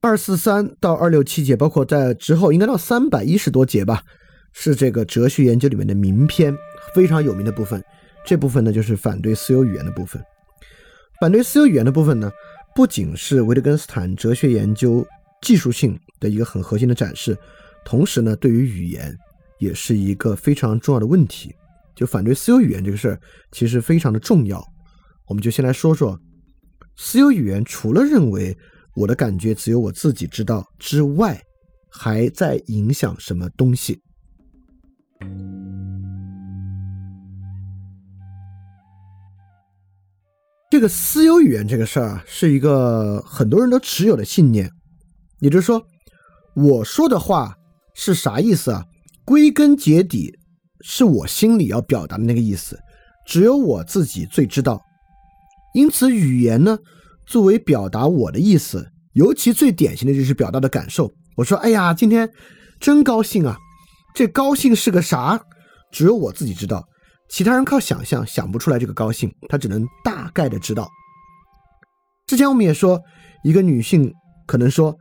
二四三到二六七节，包括在之后应该到三百一十多节吧，是这个哲学研究里面的名篇，非常有名的部分。这部分呢，就是反对私有语言的部分。反对私有语言的部分呢，不仅是维特根斯坦哲学研究技术性的一个很核心的展示，同时呢，对于语言也是一个非常重要的问题。就反对私有语言这个事儿，其实非常的重要。我们就先来说说私有语言，除了认为我的感觉只有我自己知道之外，还在影响什么东西？这个私有语言这个事儿啊，是一个很多人都持有的信念，也就是说，我说的话是啥意思啊？归根结底是我心里要表达的那个意思，只有我自己最知道。因此，语言呢，作为表达我的意思，尤其最典型的就是表达的感受。我说：“哎呀，今天真高兴啊！”这高兴是个啥？只有我自己知道。其他人靠想象想不出来这个高兴，他只能大概的知道。之前我们也说，一个女性可能说，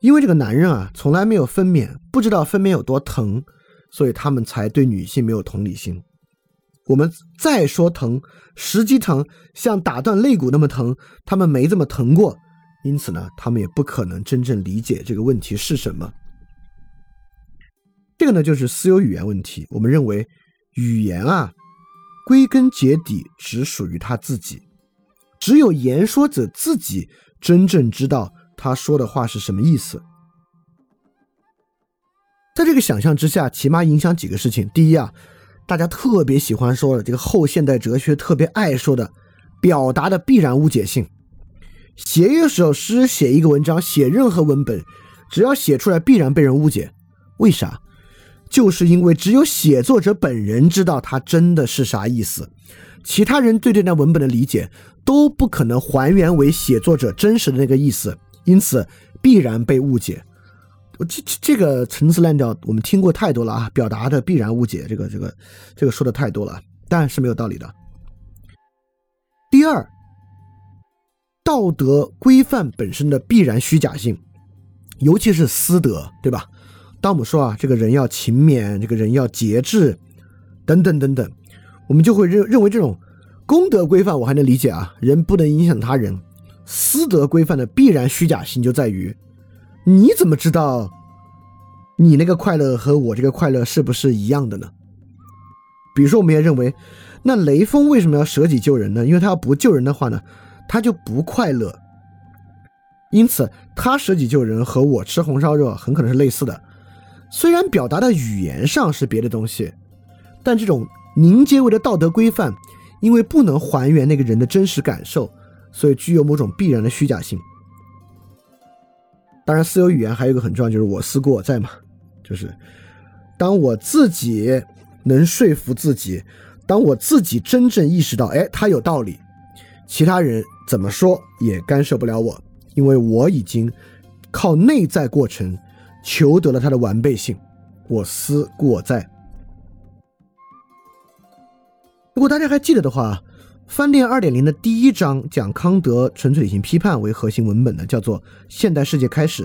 因为这个男人啊从来没有分娩，不知道分娩有多疼，所以他们才对女性没有同理心。我们再说疼，实际疼像打断肋骨那么疼，他们没这么疼过，因此呢，他们也不可能真正理解这个问题是什么。这个呢，就是私有语言问题。我们认为语言啊。归根结底只属于他自己，只有言说者自己真正知道他说的话是什么意思。在这个想象之下，起码影响几个事情。第一啊，大家特别喜欢说的这个后现代哲学特别爱说的表达的必然误解性。写一首诗，写一个文章，写任何文本，只要写出来必然被人误解。为啥？就是因为只有写作者本人知道他真的是啥意思，其他人对这段文本的理解都不可能还原为写作者真实的那个意思，因此必然被误解。这这这个陈词滥调我们听过太多了啊，表达的必然误解，这个这个这个说的太多了，但是没有道理的。第二，道德规范本身的必然虚假性，尤其是私德，对吧？当我们说啊，这个人要勤勉，这个人要节制，等等等等，我们就会认认为这种公德规范我还能理解啊，人不能影响他人。私德规范的必然虚假性就在于，你怎么知道你那个快乐和我这个快乐是不是一样的呢？比如说，我们也认为，那雷锋为什么要舍己救人呢？因为他要不救人的话呢，他就不快乐。因此，他舍己救人和我吃红烧肉很可能是类似的。虽然表达的语言上是别的东西，但这种凝结为的道德规范，因为不能还原那个人的真实感受，所以具有某种必然的虚假性。当然，私有语言还有一个很重要，就是我思故我在嘛，就是当我自己能说服自己，当我自己真正意识到，哎，他有道理，其他人怎么说也干涉不了我，因为我已经靠内在过程。求得了它的完备性，我思故我在。如果大家还记得的话，《饭店二点零》的第一章讲康德纯粹理性批判为核心文本的，叫做《现代世界开始》；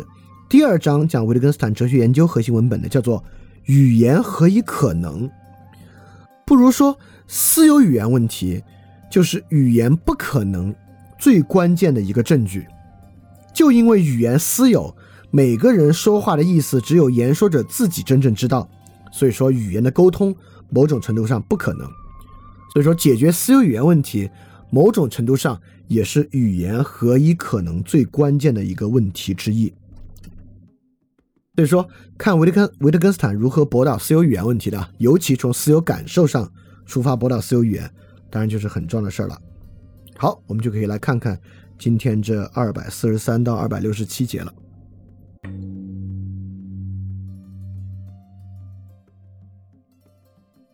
第二章讲维特根斯坦哲学研究核心文本的，叫做《语言何以可能》。不如说，私有语言问题就是语言不可能最关键的一个证据，就因为语言私有。每个人说话的意思只有言说者自己真正知道，所以说语言的沟通某种程度上不可能。所以说解决私有语言问题，某种程度上也是语言何以可能最关键的一个问题之一。所以说，看维特根维特根斯坦如何驳倒私有语言问题的，尤其从私有感受上出发驳倒私有语言，当然就是很重要的事儿了。好，我们就可以来看看今天这二百四十三到二百六十七节了。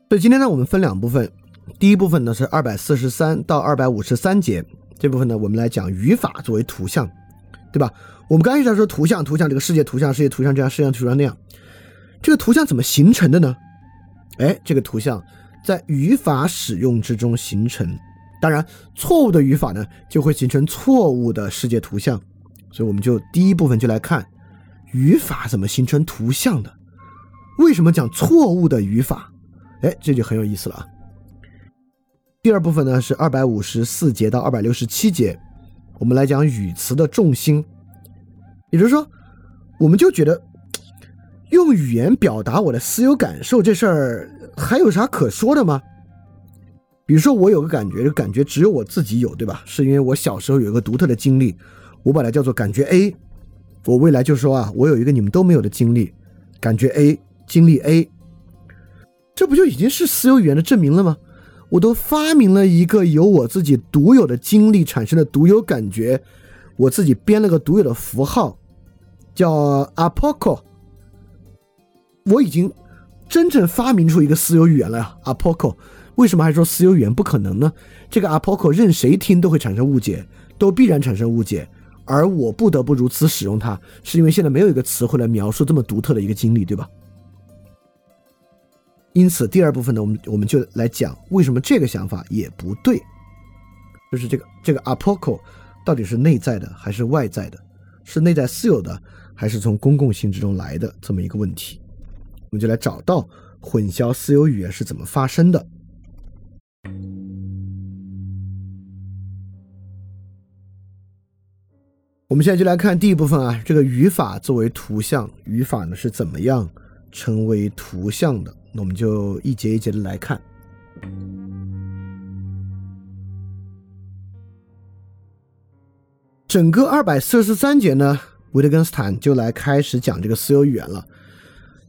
所以今天呢，我们分两部分。第一部分呢是二百四十三到二百五十三节，这部分呢我们来讲语法作为图像，对吧？我们刚一直在说图像，图像这个世界图像，世界图像这样，世界图像那样。这个图像怎么形成的呢？哎，这个图像在语法使用之中形成。当然，错误的语法呢就会形成错误的世界图像。所以我们就第一部分就来看语法怎么形成图像的，为什么讲错误的语法？哎，这就很有意思了啊。第二部分呢是二百五十四节到二百六十七节，我们来讲语词的重心，也就是说，我们就觉得用语言表达我的私有感受这事儿还有啥可说的吗？比如说我有个感觉，感觉只有我自己有，对吧？是因为我小时候有一个独特的经历，我把它叫做感觉 A。我未来就说啊，我有一个你们都没有的经历，感觉 A，经历 A，这不就已经是私有语言的证明了吗？我都发明了一个由我自己独有的经历产生的独有感觉，我自己编了个独有的符号，叫 apoco。我已经真正发明出一个私有语言了呀，apoco。为什么还说私有语言不可能呢？这个 apoco 任谁听都会产生误解，都必然产生误解。而我不得不如此使用它，是因为现在没有一个词汇来描述这么独特的一个经历，对吧？因此，第二部分呢，我们我们就来讲为什么这个想法也不对，就是这个这个 apoco 到底是内在的还是外在的，是内在私有的还是从公共性之中来的这么一个问题，我们就来找到混淆私有语言是怎么发生的。我们现在就来看第一部分啊，这个语法作为图像，语法呢是怎么样成为图像的？那我们就一节一节的来看。整个二百四十三节呢，维特根斯坦就来开始讲这个私有语言了。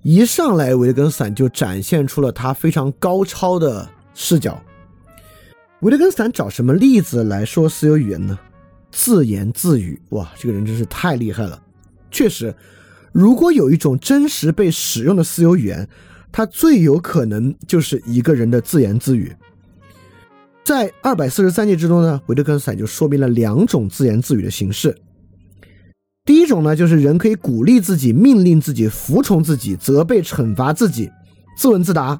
一上来，维特根斯坦就展现出了他非常高超的视角。维特根斯坦找什么例子来说私有语言呢？自言自语，哇，这个人真是太厉害了。确实，如果有一种真实被使用的私有语言。它最有可能就是一个人的自言自语。在二百四十三节之中呢，维特根斯坦就说明了两种自言自语的形式。第一种呢，就是人可以鼓励自己、命令自己、服从自己、责备、惩罚自己，自问自答。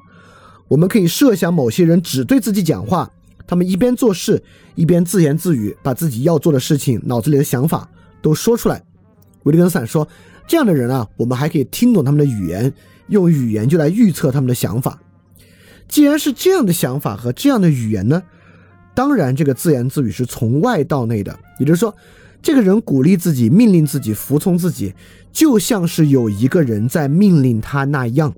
我们可以设想某些人只对自己讲话，他们一边做事一边自言自语，把自己要做的事情、脑子里的想法都说出来。维特根斯坦说，这样的人啊，我们还可以听懂他们的语言。用语言就来预测他们的想法，既然是这样的想法和这样的语言呢，当然这个自言自语是从外到内的，也就是说，这个人鼓励自己、命令自己、服从自己，就像是有一个人在命令他那样。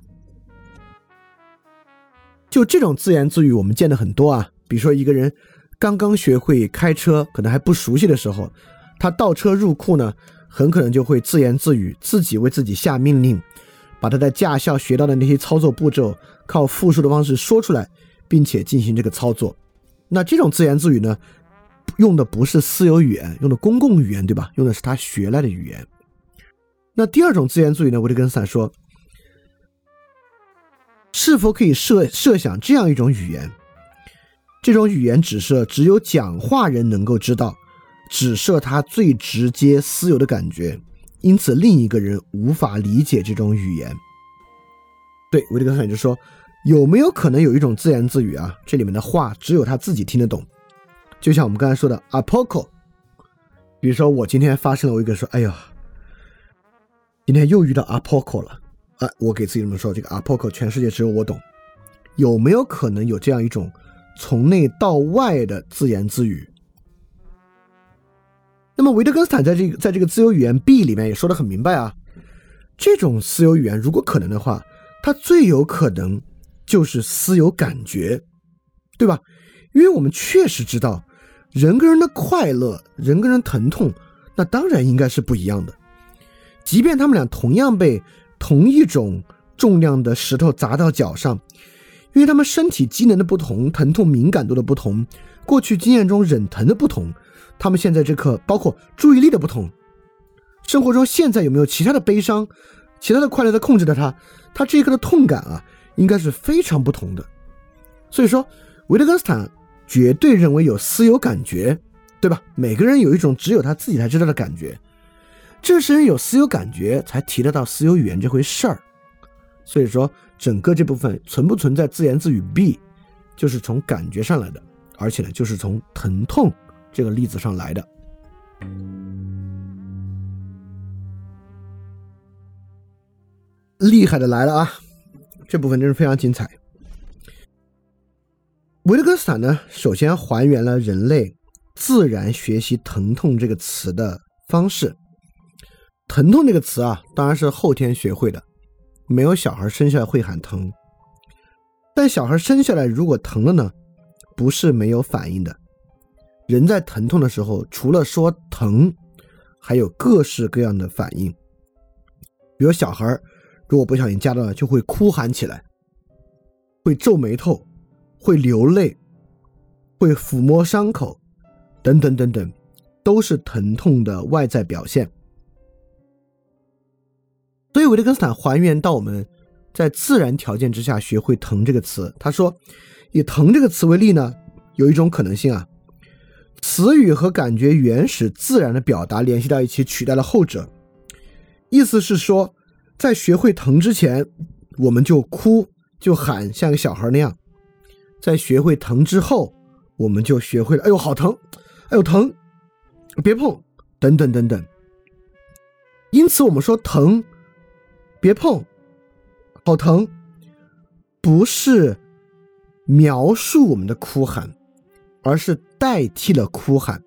就这种自言自语，我们见的很多啊，比如说一个人刚刚学会开车，可能还不熟悉的时候，他倒车入库呢，很可能就会自言自语，自己为自己下命令。把他在驾校学到的那些操作步骤，靠复述的方式说出来，并且进行这个操作。那这种自言自语呢，用的不是私有语言，用的公共语言，对吧？用的是他学来的语言。那第二种自言自语呢？维特根斯坦说，是否可以设设想这样一种语言？这种语言只设只有讲话人能够知道，只设他最直接私有的感觉。因此，另一个人无法理解这种语言。对维特根斯坦就说：“有没有可能有一种自言自语啊？这里面的话只有他自己听得懂，就像我们刚才说的 apoco。比如说，我今天发生了，我一个说：‘哎呀，今天又遇到 apoco 了。’啊，我给自己这么说：‘这个 apoco 全世界只有我懂。’有没有可能有这样一种从内到外的自言自语？”那么维特根斯坦在这个在这个自由语言 B 里面也说的很明白啊，这种私有语言如果可能的话，它最有可能就是私有感觉，对吧？因为我们确实知道，人跟人的快乐，人跟人疼痛，那当然应该是不一样的。即便他们俩同样被同一种重量的石头砸到脚上，因为他们身体机能的不同，疼痛敏感度的不同，过去经验中忍疼的不同。他们现在这刻，包括注意力的不同，生活中现在有没有其他的悲伤、其他的快乐在控制着他？他这一刻的痛感啊，应该是非常不同的。所以说，维特根斯坦绝对认为有私有感觉，对吧？每个人有一种只有他自己才知道的感觉，正是因为有私有感觉，才提得到私有语言这回事儿。所以说，整个这部分存不存在自言自语 B，就是从感觉上来的，而且呢，就是从疼痛。这个例子上来的。厉害的来了啊！这部分真是非常精彩。维特根斯坦呢，首先还原了人类自然学习“疼痛”这个词的方式。“疼痛”这个词啊，当然是后天学会的，没有小孩生下来会喊疼。但小孩生下来如果疼了呢，不是没有反应的，人在疼痛的时候，除了说疼，还有各式各样的反应。比如小孩如果不小心夹到了，就会哭喊起来，会皱眉头。会流泪，会抚摸伤口，等等等等，都是疼痛的外在表现。所以维特根斯坦还原到我们在自然条件之下学会“疼”这个词。他说，以“疼”这个词为例呢，有一种可能性啊，词语和感觉原始自然的表达联系到一起，取代了后者。意思是说，在学会“疼”之前，我们就哭就喊，像个小孩那样。在学会疼之后，我们就学会了。哎呦，好疼！哎呦，疼！别碰！等等等等。因此，我们说疼，别碰，好疼，不是描述我们的哭喊，而是代替了哭喊。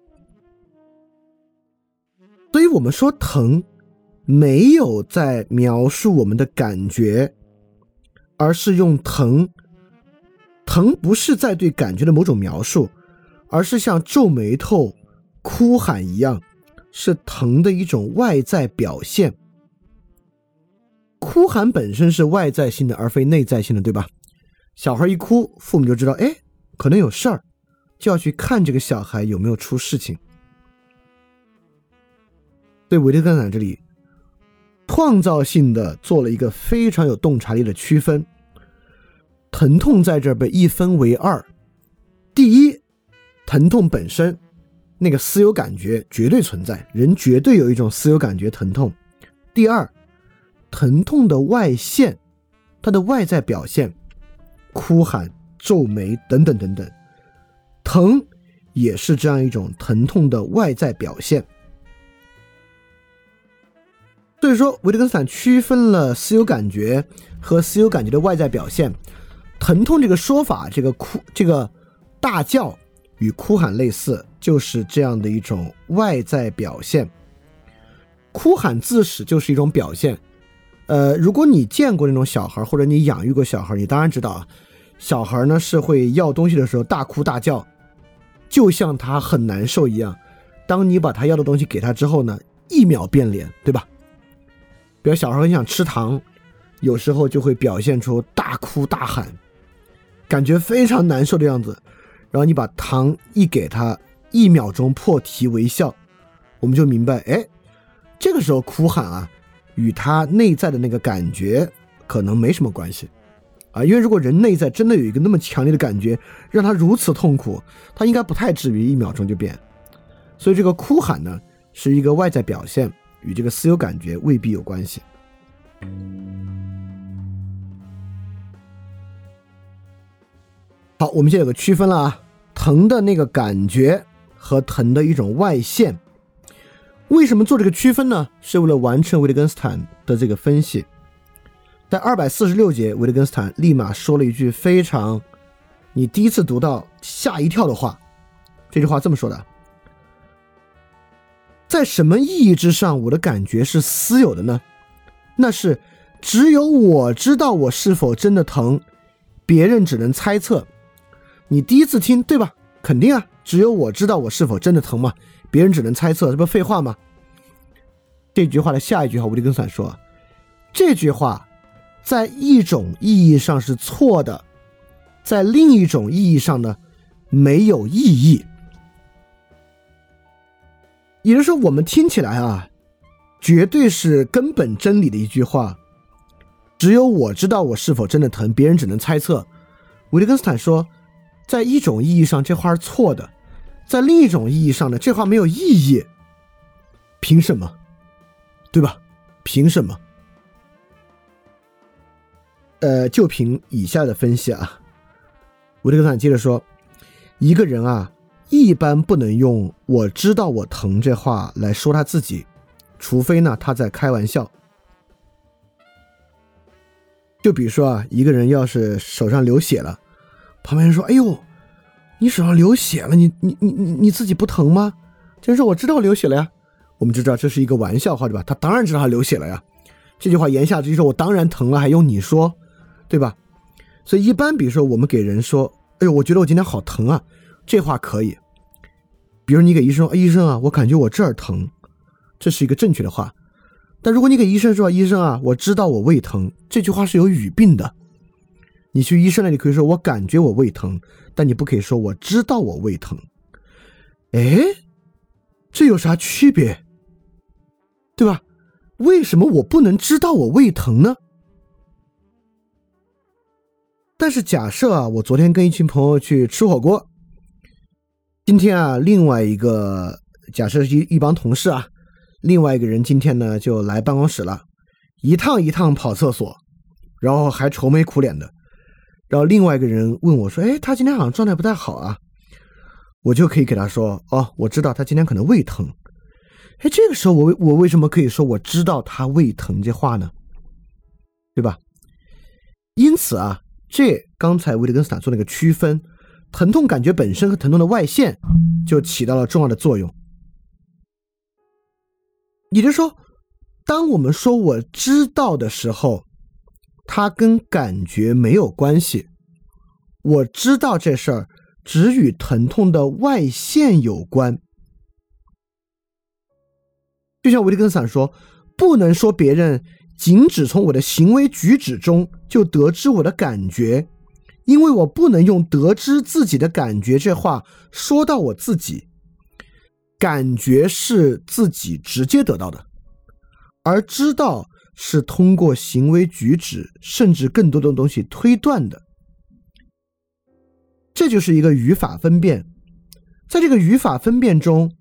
所以我们说疼，没有在描述我们的感觉，而是用疼。疼不是在对感觉的某种描述，而是像皱眉头、哭喊一样，是疼的一种外在表现。哭喊本身是外在性的，而非内在性的，对吧？小孩一哭，父母就知道，哎，可能有事儿，就要去看这个小孩有没有出事情。对维特根斯坦这里，创造性的做了一个非常有洞察力的区分。疼痛在这儿被一分为二，第一，疼痛本身那个私有感觉绝对存在，人绝对有一种私有感觉疼痛。第二，疼痛的外现，它的外在表现，哭喊、皱眉等等等等，疼也是这样一种疼痛的外在表现。所以说，维特根斯坦区分了私有感觉和私有感觉的外在表现。疼痛这个说法，这个哭，这个大叫与哭喊类似，就是这样的一种外在表现。哭喊自始就是一种表现。呃，如果你见过那种小孩，或者你养育过小孩，你当然知道啊，小孩呢是会要东西的时候大哭大叫，就像他很难受一样。当你把他要的东西给他之后呢，一秒变脸，对吧？比如小孩很想吃糖，有时候就会表现出大哭大喊。感觉非常难受的样子，然后你把糖一给他，一秒钟破涕为笑，我们就明白，哎，这个时候哭喊啊，与他内在的那个感觉可能没什么关系啊，因为如果人内在真的有一个那么强烈的感觉，让他如此痛苦，他应该不太至于一秒钟就变。所以这个哭喊呢，是一个外在表现，与这个私有感觉未必有关系。好，我们现在有个区分了啊，疼的那个感觉和疼的一种外现。为什么做这个区分呢？是为了完成维特根斯坦的这个分析。在二百四十六节，维特根斯坦立马说了一句非常你第一次读到吓一跳的话。这句话这么说的：在什么意义之上，我的感觉是私有的呢？那是只有我知道我是否真的疼，别人只能猜测。你第一次听对吧？肯定啊，只有我知道我是否真的疼嘛？别人只能猜测，这不废话吗？这句话的下一句话，吴迪根斯坦说，这句话在一种意义上是错的，在另一种意义上呢，没有意义。也就是说，我们听起来啊，绝对是根本真理的一句话。只有我知道我是否真的疼，别人只能猜测。维特根斯坦说。在一种意义上，这话是错的；在另一种意义上呢，这话没有意义。凭什么？对吧？凭什么？呃，就凭以下的分析啊，维特根斯坦接着说：一个人啊，一般不能用“我知道我疼”这话来说他自己，除非呢他在开玩笑。就比如说啊，一个人要是手上流血了，旁边人说：“哎呦，你手上流血了，你你你你你自己不疼吗？”这人说：“我知道流血了呀。”我们就知道这是一个玩笑话，对吧？他当然知道他流血了呀。这句话言下之意说：“我当然疼了，还用你说，对吧？”所以一般，比如说我们给人说：“哎呦，我觉得我今天好疼啊。”这话可以。比如你给医生说：“医生啊，我感觉我这儿疼。”这是一个正确的话。但如果你给医生说：“医生啊，我知道我胃疼。”这句话是有语病的。你去医生那里可以说：“我感觉我胃疼。”但你不可以说：“我知道我胃疼。”哎，这有啥区别？对吧？为什么我不能知道我胃疼呢？但是假设啊，我昨天跟一群朋友去吃火锅，今天啊，另外一个假设是一一帮同事啊，另外一个人今天呢就来办公室了，一趟一趟跑厕所，然后还愁眉苦脸的，然后另外一个人问我说：“哎，他今天好像状态不太好啊。”我就可以给他说：“哦，我知道他今天可能胃疼。”哎，这个时候我为我为什么可以说我知道他胃疼这话呢？对吧？因此啊，这刚才维特根斯坦做那个区分，疼痛感觉本身和疼痛的外现就起到了重要的作用。也就是说，当我们说我知道的时候，它跟感觉没有关系。我知道这事儿只与疼痛的外现有关。就像维特根斯坦说：“不能说别人仅只从我的行为举止中就得知我的感觉，因为我不能用得知自己的感觉这话说到我自己。感觉是自己直接得到的，而知道是通过行为举止甚至更多的东西推断的。这就是一个语法分辨，在这个语法分辨中，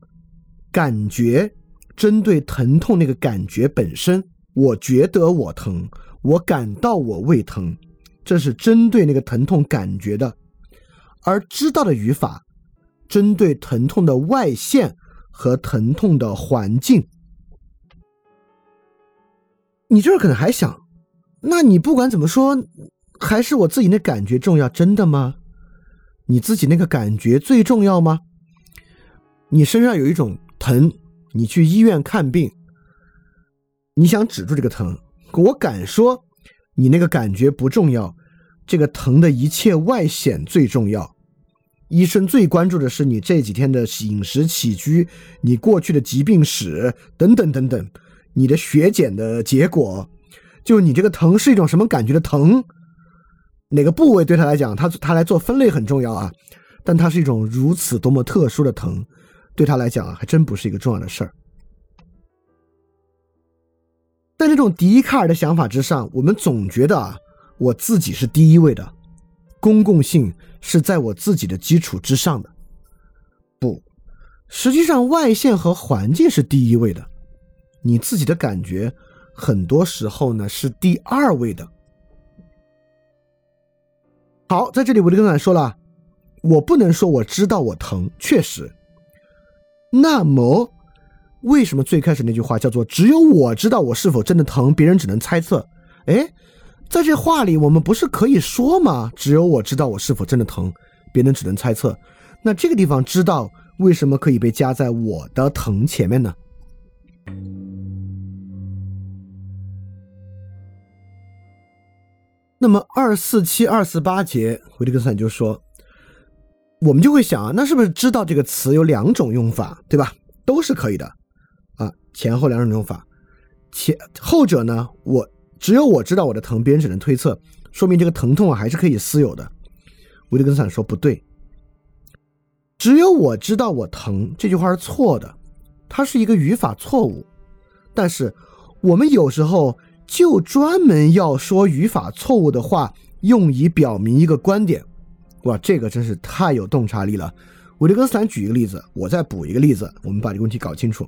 感觉。”针对疼痛那个感觉本身，我觉得我疼，我感到我胃疼，这是针对那个疼痛感觉的。而知道的语法，针对疼痛的外现和疼痛的环境。你这儿可能还想，那你不管怎么说，还是我自己那感觉重要，真的吗？你自己那个感觉最重要吗？你身上有一种疼。你去医院看病，你想止住这个疼，我敢说，你那个感觉不重要，这个疼的一切外显最重要。医生最关注的是你这几天的饮食起居，你过去的疾病史等等等等，你的血检的结果，就你这个疼是一种什么感觉的疼，哪个部位对他来讲，他他来做分类很重要啊，但它是一种如此多么特殊的疼。对他来讲啊，还真不是一个重要的事儿。在这种笛卡尔的想法之上，我们总觉得啊，我自己是第一位的，公共性是在我自己的基础之上的。不，实际上外线和环境是第一位的，你自己的感觉很多时候呢是第二位的。好，在这里我就跟大家说了，我不能说我知道我疼，确实。那么，为什么最开始那句话叫做“只有我知道我是否真的疼，别人只能猜测”？哎，在这话里，我们不是可以说吗？只有我知道我是否真的疼，别人只能猜测。那这个地方“知道”为什么可以被加在我的疼前面呢？那么二四七二四八节，维特根斯坦就说。我们就会想啊，那是不是知道这个词有两种用法，对吧？都是可以的，前后两种用法。前后者呢，我只有我知道我的疼，别人只能推测，说明这个疼痛啊还是可以私有的。维特根斯坦说不对，只有我知道我疼这句话是错的，它是一个语法错误。但是我们有时候就专门要说语法错误的话，用以表明一个观点。哇，这个真是太有洞察力了！维特根斯坦举一个例子，我再补一个例子，我们把这个问题搞清楚。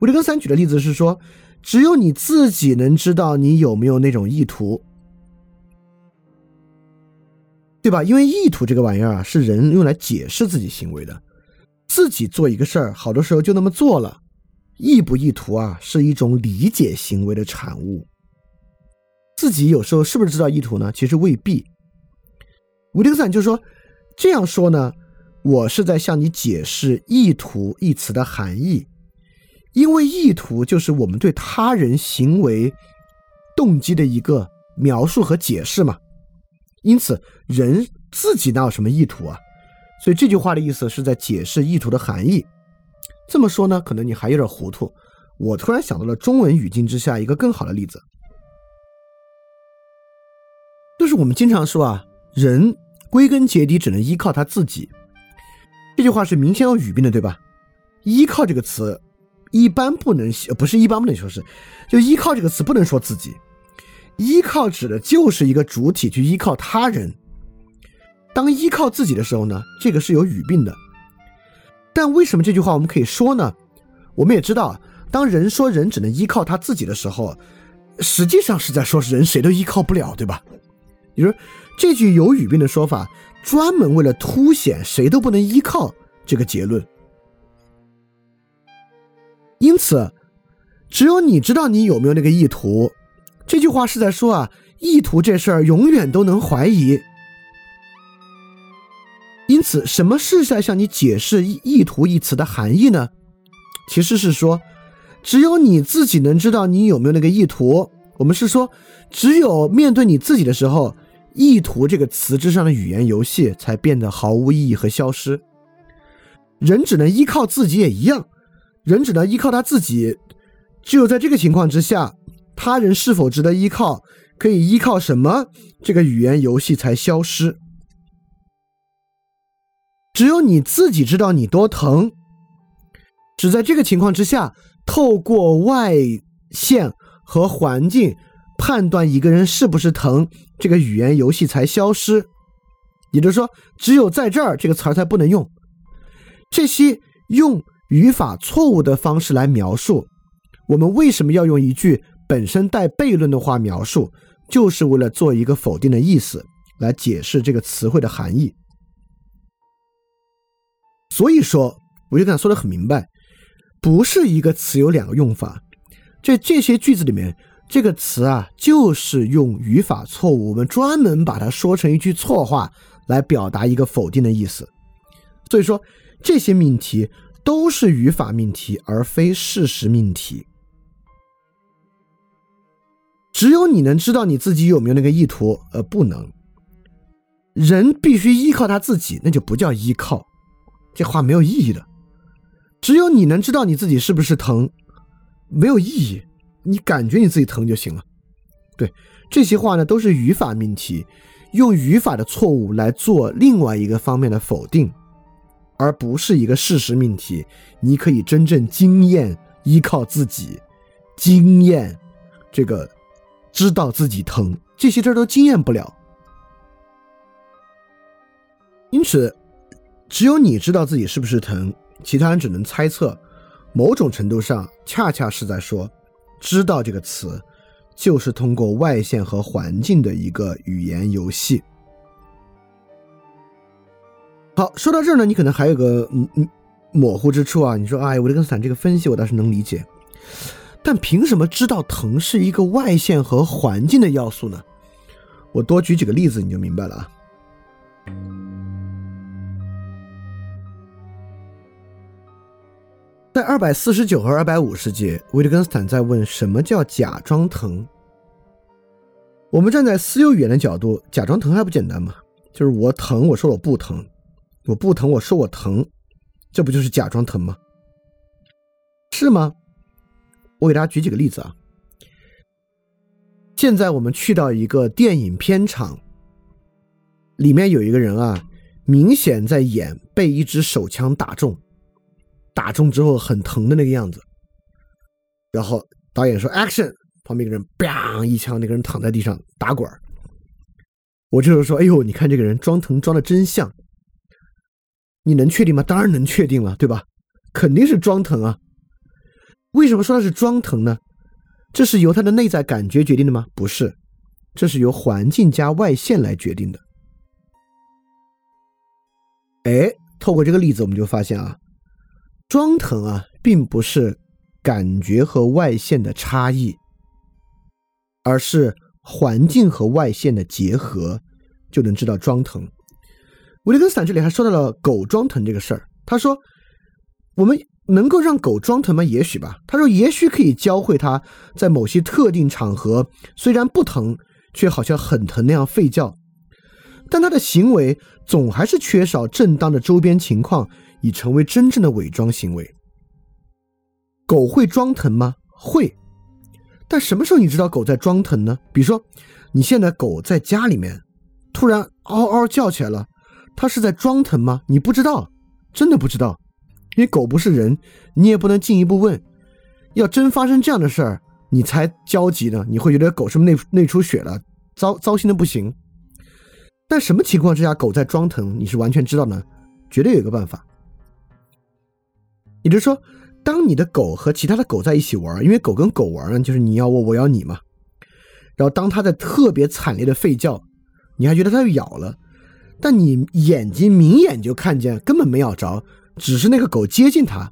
维特根斯坦举的例子是说，只有你自己能知道你有没有那种意图，对吧？因为意图这个玩意儿啊，是人用来解释自己行为的。自己做一个事儿，好多时候就那么做了，意不意图啊，是一种理解行为的产物。自己有时候是不是知道意图呢？其实未必。维特根斯坦就说这样说呢，我是在向你解释“意图”一词的含义，因为意图就是我们对他人行为动机的一个描述和解释嘛。因此，人自己哪有什么意图啊？所以这句话的意思是在解释意图的含义。这么说呢，可能你还有点糊涂。我突然想到了中文语境之下一个更好的例子，就是我们经常说啊，人归根结底只能依靠他自己。这句话是明显有语病的，对吧？依靠这个词一般不能，不是一般不能说是，就依靠这个词不能说自己。依靠指的就是一个主体去依靠他人。当依靠自己的时候呢，这个是有语病的。但为什么这句话我们可以说呢？我们也知道。当人说人只能依靠他自己的时候，实际上是在说人谁都依靠不了，对吧？你说这句有语病的说法，专门为了凸显谁都不能依靠这个结论。因此，只有你知道你有没有那个意图。这句话是在说啊，意图这事儿永远都能怀疑。因此，什么是在向你解释“意意图”一词的含义呢？其实是说。只有你自己能知道你有没有那个意图。我们是说，只有面对你自己的时候，意图这个词之上的语言游戏才变得毫无意义和消失。人只能依靠自己也一样，人只能依靠他自己。只有在这个情况之下，他人是否值得依靠，可以依靠什么，这个语言游戏才消失。只有你自己知道你多疼，只在这个情况之下。透过外线和环境判断一个人是不是疼，这个语言游戏才消失。也就是说，只有在这儿这个词儿才不能用。这些用语法错误的方式来描述，我们为什么要用一句本身带悖论的话描述？就是为了做一个否定的意思来解释这个词汇的含义。所以说，我就跟他说的很明白。不是一个词有两个用法，这这些句子里面，这个词啊，就是用语法错误，我们专门把它说成一句错话来表达一个否定的意思。所以说，这些命题都是语法命题，而非事实命题。只有你能知道你自己有没有那个意图，呃，不能。人必须依靠他自己，那就不叫依靠，这话没有意义的。只有你能知道你自己是不是疼，没有意义。你感觉你自己疼就行了。对这些话呢，都是语法命题，用语法的错误来做另外一个方面的否定，而不是一个事实命题。你可以真正经验依靠自己，经验这个知道自己疼，这些事儿都经验不了。因此，只有你知道自己是不是疼。其他人只能猜测，某种程度上，恰恰是在说，知道这个词，就是通过外线和环境的一个语言游戏。好，说到这儿呢，你可能还有个嗯嗯模糊之处啊。你说，哎，维特根斯坦这个分析我倒是能理解，但凭什么知道疼是一个外线和环境的要素呢？我多举几个例子，你就明白了啊。在二百四十九和二百五十节，维特根斯坦在问什么叫假装疼。我们站在私有语言的角度，假装疼还不简单吗？就是我疼，我说我不疼；我不疼，我说我疼，这不就是假装疼吗？是吗？我给大家举几个例子啊。现在我们去到一个电影片场，里面有一个人啊，明显在演被一支手枪打中。打中之后很疼的那个样子，然后导演说 “action”，旁边一个人 “bang” 一枪，那个人躺在地上打滚我就是说，哎呦，你看这个人装疼装的真像。你能确定吗？当然能确定了，对吧？肯定是装疼啊。为什么说他是装疼呢？这是由他的内在感觉决定的吗？不是，这是由环境加外线来决定的。哎，透过这个例子，我们就发现啊。装疼啊，并不是感觉和外线的差异，而是环境和外线的结合，就能知道装疼。维特根斯坦这里还说到了狗装疼这个事儿，他说我们能够让狗装疼吗？也许吧。他说也许可以教会它在某些特定场合虽然不疼，却好像很疼那样吠叫，但它的行为总还是缺少正当的周边情况，以成为真正的伪装行为。狗会装疼吗？会。但什么时候你知道狗在装疼呢？比如说，你现在狗在家里面突然嗷嗷叫起来了，它是在装疼吗？你不知道，真的不知道，因为狗不是人，你也不能进一步问。要真发生这样的事儿，你才焦急呢，你会觉得狗是不是内内出血了，糟糟心的不行。但什么情况之下狗在装疼，你是完全知道呢？绝对有一个办法，也就是说。当你的狗和其他的狗在一起玩，因为狗跟狗玩呢，就是你咬我，我咬你嘛。然后当它在特别惨烈的吠叫，你还觉得它咬了，但你眼睛明眼就看见根本没咬着，只是那个狗接近它，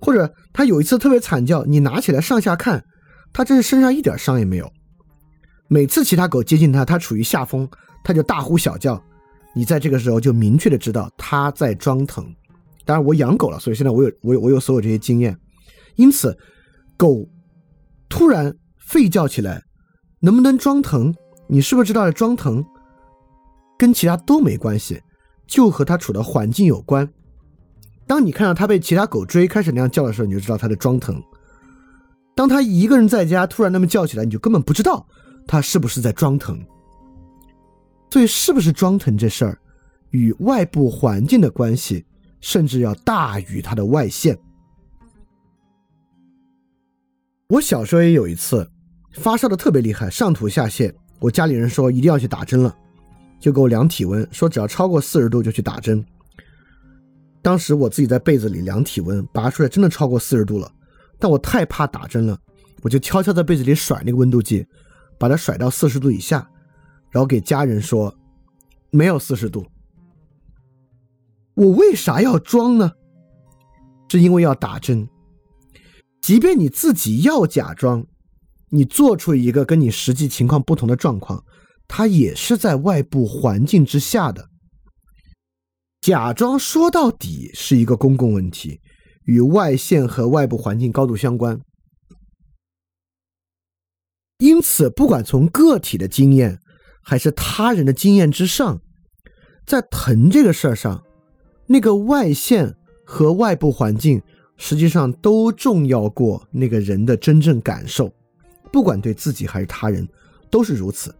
或者它有一次特别惨叫，你拿起来上下看，它这是身上一点伤也没有。每次其他狗接近它，它处于下风，它就大呼小叫，你在这个时候就明确的知道它在装疼。当然，我养狗了，所以现在我有我有我有所有这些经验。因此，狗突然吠叫起来，能不能装疼？你是不是知道装疼？跟其他都没关系，就和他处的环境有关。当你看到他被其他狗追，开始那样叫的时候，你就知道他在装疼。当他一个人在家突然那么叫起来，你就根本不知道他是不是在装疼。所以，是不是装疼这事儿，与外部环境的关系。甚至要大于他的外线。我小时候也有一次发烧的特别厉害，上吐下泻，我家里人说一定要去打针了，就给我量体温，说只要超过四十度就去打针。当时我自己在被子里量体温，拔出来真的超过四十度了，但我太怕打针了，我就悄悄在被子里甩那个温度计，把它甩到四十度以下，然后给家人说没有四十度。我为啥要装呢？是因为要打针。即便你自己要假装，你做出一个跟你实际情况不同的状况，它也是在外部环境之下的。假装说到底是一个公共问题，与外线和外部环境高度相关。因此，不管从个体的经验，还是他人的经验之上，在疼这个事儿上。那个外线和外部环境实际上都重要过那个人的真正感受，不管对自己还是他人都是如此。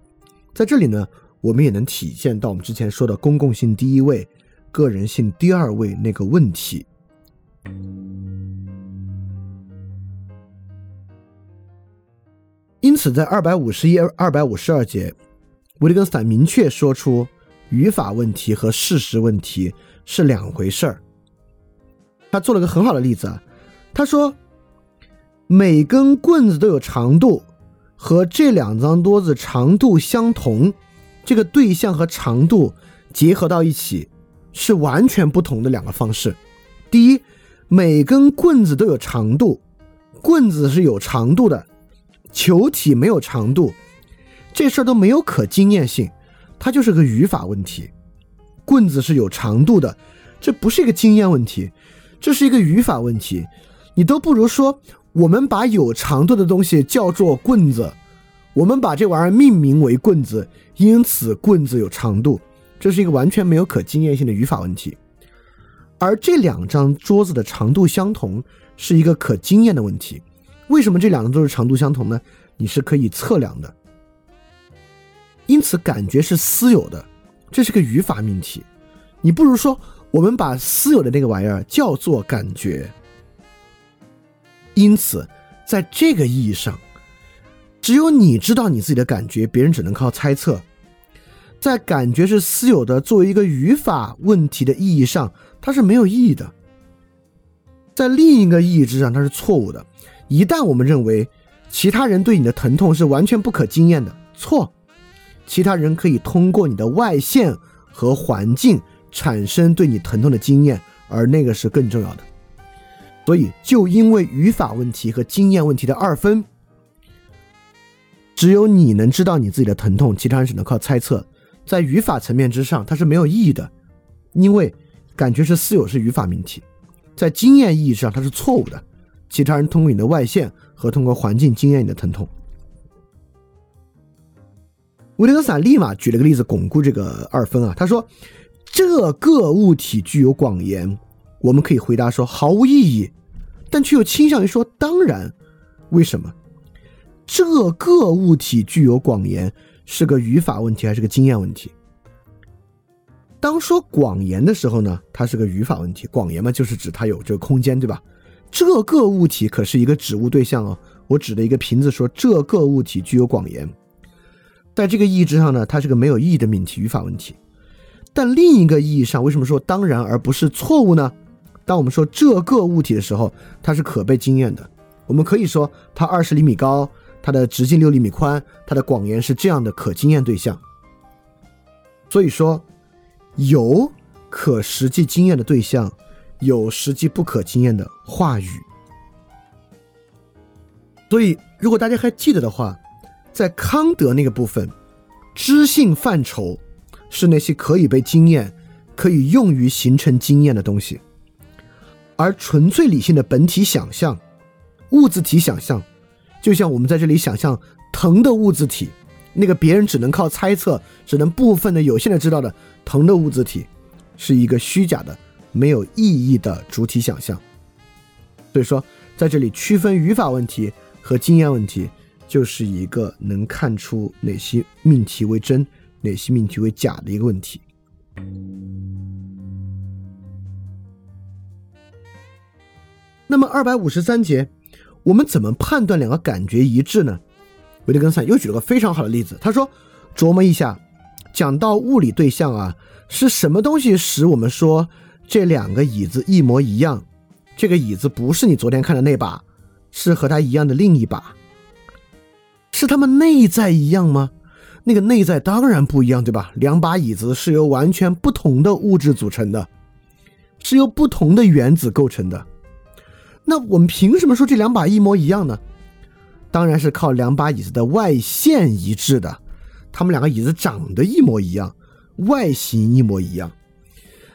在这里呢，我们也能体现到我们之前说的公共性第一位，个人性第二位那个问题。因此，在二百五十一、二百五十二节，维特根斯坦明确说出语法问题和事实问题。是两回事儿。他做了个很好的例子啊，他说每根棍子都有长度，和这两张桌子长度相同，这个对象和长度结合到一起是完全不同的两个方式。第一，每根棍子都有长度，棍子是有长度的，球体没有长度，这事儿都没有可经验性，它就是个语法问题。棍子是有长度的，这不是一个经验问题，这是一个语法问题。你都不如说，我们把有长度的东西叫做棍子，我们把这玩意儿命名为棍子，因此棍子有长度，这是一个完全没有可经验性的语法问题。而这两张桌子的长度相同，是一个可经验的问题。为什么这两张桌子长度相同呢？你是可以测量的，因此感觉是私有的。这是个语法命题，你不如说我们把私有的那个玩意儿叫做感觉。因此，在这个意义上，只有你知道你自己的感觉，别人只能靠猜测。在感觉是私有的作为一个语法问题的意义上，它是没有意义的。在另一个意义之上，它是错误的。一旦我们认为其他人对你的疼痛是完全不可经验的，错。其他人可以通过你的外线和环境产生对你疼痛的经验，而那个是更重要的。所以，就因为语法问题和经验问题的二分，只有你能知道你自己的疼痛，其他人只能靠猜测。在语法层面之上，它是没有意义的，因为感觉是私有，是语法命题。在经验意义上，它是错误的。其他人通过你的外线和通过环境经验你的疼痛。维特根斯坦立马举了个例子巩固这个二分啊，他说：“这个物体具有广言。”我们可以回答说毫无意义，但却又倾向于说当然。为什么？这个物体具有广言是个语法问题还是个经验问题？当说广言的时候呢，它是个语法问题。广言嘛，就是指它有这个空间，对吧？这个物体可是一个指物对象哦。我指的一个瓶子说这个物体具有广言，在这个意义之上呢，它是个没有意义的命题语法问题。但另一个意义上，为什么说当然而不是错误呢？当我们说这个物体的时候，它是可被经验的。我们可以说它二十厘米高，它的直径六厘米宽，它的广延是这样的可经验对象。所以说，有可实际经验的对象，有实际不可经验的话语。所以，如果大家还记得的话，在康德那个部分，知性范畴是那些可以被经验、可以用于形成经验的东西。而纯粹理性的本体想象，物质体想象，就像我们在这里想象疼的物质体，那个别人只能靠猜测，只能部分的有限的知道的疼的物质体，是一个虚假的、没有意义的主体想象。所以说，在这里区分语法问题和经验问题，就是一个能看出哪些命题为真，哪些命题为假的一个问题。那么二百五十三节，我们怎么判断两个感觉一致呢？维特根斯坦又举了个非常好的例子，他说：琢磨一下，讲到物理对象啊，是什么东西使我们说这两个椅子一模一样？这个椅子不是你昨天看的那把，是和它一样的另一把，是它们内在一样吗？那个内在当然不一样，对吧？两把椅子是由完全不同的物质组成的，是由不同的原子构成的。那我们凭什么说这两把一模一样呢？当然是靠两把椅子的外线一致的，他们两个椅子长得一模一样，外形一模一样。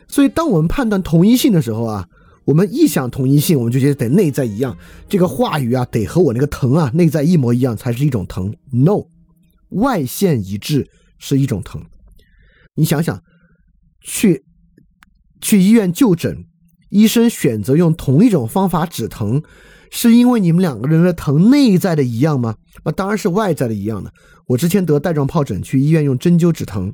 所以当我们判断同一性的时候啊，我们一想同一性，我们就觉得得内在一样。这个话语啊，得和我那个疼啊内在一模一样才是一种疼。No，外线一致是一种疼。你想想，去去医院就诊。医生选择用同一种方法止疼，是因为你们两个人的疼内在的一样吗？那当然是外在的一样的。我之前得带状疱疹，去医院用针灸止疼，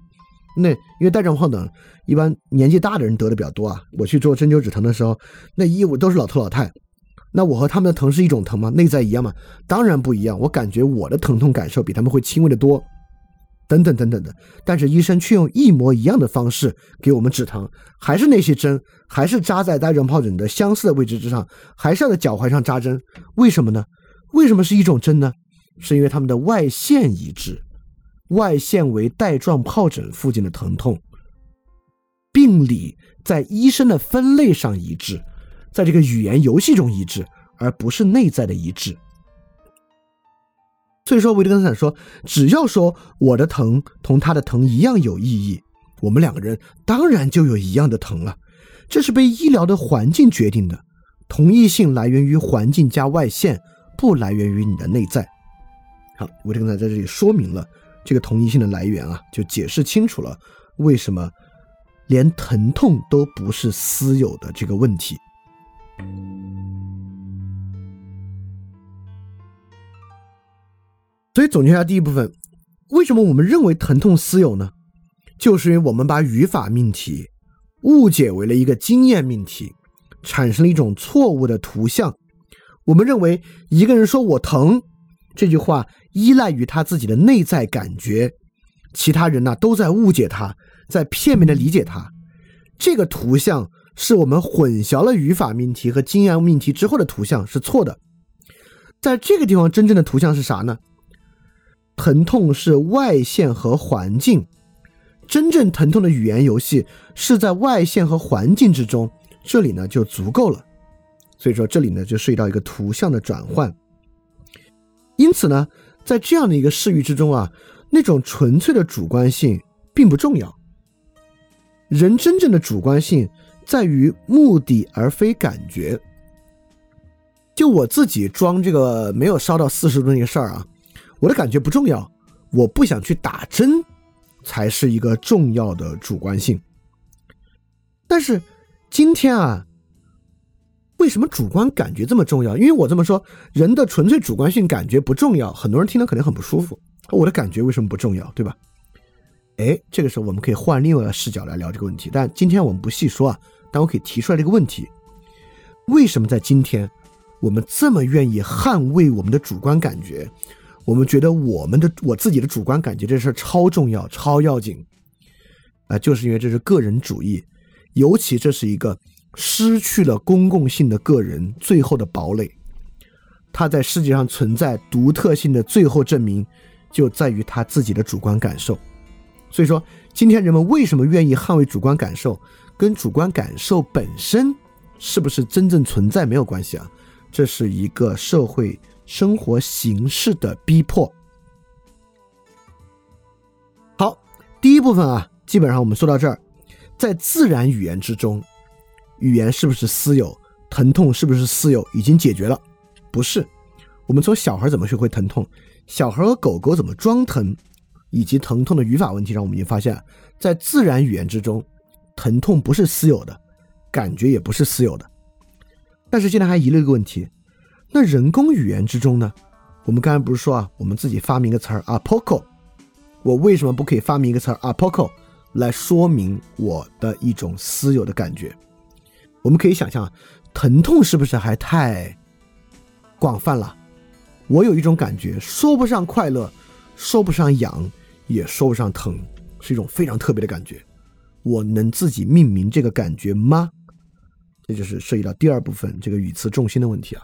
那因为带状疱疹一般年纪大的人得的比较多啊。我去做针灸止疼的时候，那医务都是老头老太，那我和他们的疼是一种疼吗？内在一样吗？当然不一样。我感觉我的疼痛感受比他们会轻微的多。等等等等的，但是医生却用一模一样的方式给我们止疼，还是那些针，还是扎在带状疱疹的相似的位置之上，还是要在脚踝上扎针，为什么呢？为什么是一种针呢？是因为它们的外线一致，外线为带状疱疹附近的疼痛，病理在医生的分类上一致，在这个语言游戏中一致，而不是内在的一致。所以说，维特根斯坦说，只要说我的疼同他的疼一样有意义，我们两个人当然就有一样的疼了。这是被医疗的环境决定的，同一性来源于环境加外线，不来源于你的内在。好，维特根斯坦在这里说明了这个同一性的来源啊，就解释清楚了为什么连疼痛都不是私有的这个问题。所以总结一下第一部分，为什么我们认为疼痛私有呢？就是因为我们把语法命题误解为了一个经验命题，产生了一种错误的图像。我们认为一个人说我疼这句话依赖于他自己的内在感觉，其他人呢都在误解他，在片面的理解他。这个图像是我们混淆了语法命题和经验命题之后的图像是错的。在这个地方，真正的图像是啥呢？疼痛是外线和环境，真正疼痛的语言游戏是在外线和环境之中，这里呢就足够了。所以说这里呢就涉及到一个图像的转换。因此呢，在这样的一个视域之中啊，那种纯粹的主观性并不重要。人真正的主观性在于目的而非感觉。就我自己装这个没有烧到四十度那个事儿啊，我的感觉不重要，我不想去打针，才是一个重要的主观性。但是今天啊，为什么主观感觉这么重要？因为我这么说，人的纯粹主观性感觉不重要，很多人听了可能很不舒服。我的感觉为什么不重要，对吧？哎，这个时候我们可以换另外一个视角来聊这个问题。但今天我们不细说啊，但我可以提出来这个问题：为什么在今天我们这么愿意捍卫我们的主观感觉？我们觉得我们的我自己的主观感觉这事儿超重要、超要紧啊，就是因为这是个人主义，尤其这是一个失去了公共性的个人最后的堡垒。它在世界上存在独特性的最后证明，就在于他自己的主观感受。所以说，今天人们为什么愿意捍卫主观感受，跟主观感受本身是不是真正存在没有关系啊？这是一个社会生活形式的逼迫。好，第一部分啊，基本上我们说到这儿，在自然语言之中，语言是不是私有，疼痛是不是私有，已经解决了？不是。我们从小孩怎么学会疼痛，小孩和狗狗怎么装疼。以及疼痛的语法问题上，我们已经发现，在自然语言之中，疼痛不是私有的，感觉也不是私有的。但是现在还遗留一个问题：那人工语言之中呢？我们刚才不是说啊，我们自己发明个词儿 “apoco”，我为什么不可以发明一个词儿 “apoco” 来说明我的一种私有的感觉？我们可以想象，疼痛是不是还太广泛了？我有一种感觉，说不上快乐，说不上痒。也说不上疼，是一种非常特别的感觉。我能自己命名这个感觉吗？这就是涉及到第二部分这个语词重心的问题啊。